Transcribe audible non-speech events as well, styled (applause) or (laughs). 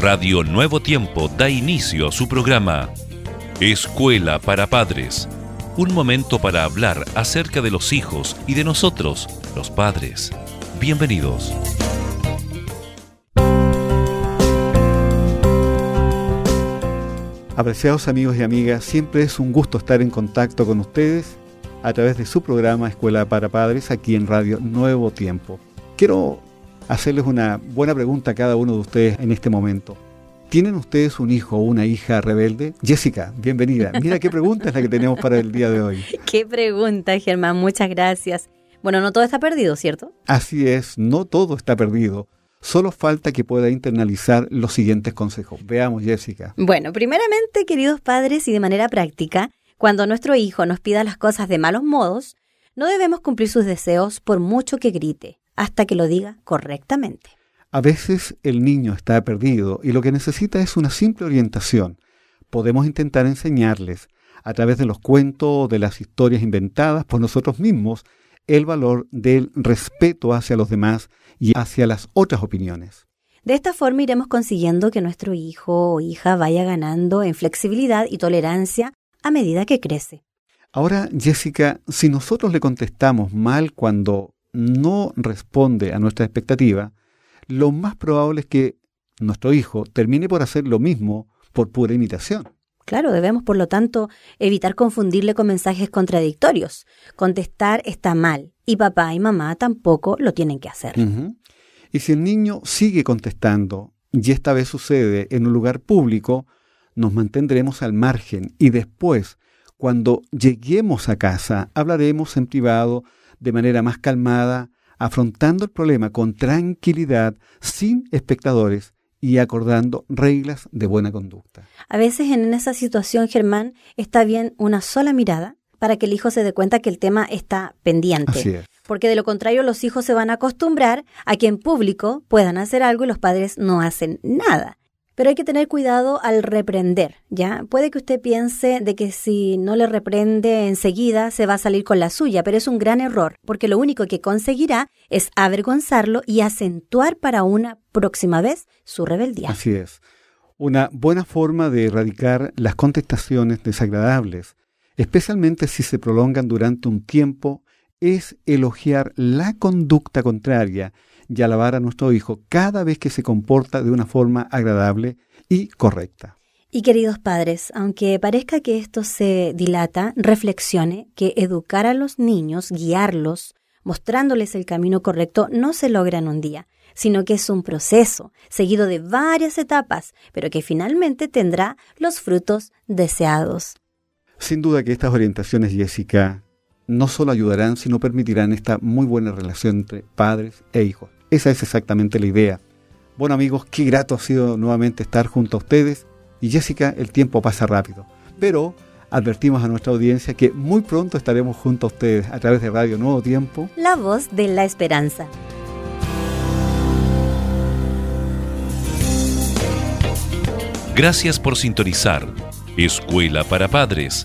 Radio Nuevo Tiempo da inicio a su programa Escuela para Padres. Un momento para hablar acerca de los hijos y de nosotros, los padres. Bienvenidos. Apreciados amigos y amigas, siempre es un gusto estar en contacto con ustedes a través de su programa Escuela para Padres aquí en Radio Nuevo Tiempo. Quiero hacerles una buena pregunta a cada uno de ustedes en este momento. ¿Tienen ustedes un hijo o una hija rebelde? Jessica, bienvenida. Mira qué pregunta es la que tenemos para el día de hoy. (laughs) Qué pregunta, Germán. Muchas gracias. Bueno, no todo está perdido, ¿cierto? Así es, no todo está perdido. Solo falta que pueda internalizar los siguientes consejos. Veamos, Jessica. Bueno, primeramente, queridos padres, y de manera práctica, cuando nuestro hijo nos pida las cosas de malos modos, no debemos cumplir sus deseos por mucho que grite, hasta que lo diga correctamente. A veces el niño está perdido y lo que necesita es una simple orientación. Podemos intentar enseñarles, a través de los cuentos o de las historias inventadas por nosotros mismos, el valor del respeto hacia los demás y hacia las otras opiniones. De esta forma iremos consiguiendo que nuestro hijo o hija vaya ganando en flexibilidad y tolerancia a medida que crece. Ahora, Jessica, si nosotros le contestamos mal cuando no responde a nuestra expectativa, lo más probable es que nuestro hijo termine por hacer lo mismo por pura imitación. Claro, debemos, por lo tanto, evitar confundirle con mensajes contradictorios. Contestar está mal y papá y mamá tampoco lo tienen que hacer. Y si el niño sigue contestando, y esta vez sucede en un lugar público, nos mantendremos al margen y después, cuando lleguemos a casa, hablaremos en privado de manera más calmada, afrontando el problema con tranquilidad, sin espectadores y acordando reglas de buena conducta. A veces en esa situación, Germán, está bien una sola mirada para que el hijo se dé cuenta que el tema está pendiente. Porque de lo contrario los hijos se van a acostumbrar a que en público puedan hacer algo y los padres no hacen nada. Pero hay que tener cuidado al reprender, ¿ya? Puede que usted piense de que si no le reprende enseguida se va a salir con la suya, pero es un gran error, porque lo único que conseguirá es avergonzarlo y acentuar para una próxima vez su rebeldía. Así es. Una buena forma de erradicar las contestaciones desagradables, especialmente si se prolongan durante un tiempo, es elogiar la conducta contraria y alabar a nuestro hijo cada vez que se comporta de una forma agradable y correcta. Y queridos padres, aunque parezca que esto se dilata, reflexione que educar a los niños, guiarlos, mostrándoles el camino correcto, no se logra en un día, sino que es un proceso seguido de varias etapas, pero que finalmente tendrá los frutos deseados. Sin duda que estas orientaciones, Jessica, no solo ayudarán, sino permitirán esta muy buena relación entre padres e hijos. Esa es exactamente la idea. Bueno amigos, qué grato ha sido nuevamente estar junto a ustedes. Y Jessica, el tiempo pasa rápido. Pero advertimos a nuestra audiencia que muy pronto estaremos junto a ustedes a través de Radio Nuevo Tiempo. La voz de la esperanza. Gracias por sintonizar. Escuela para Padres.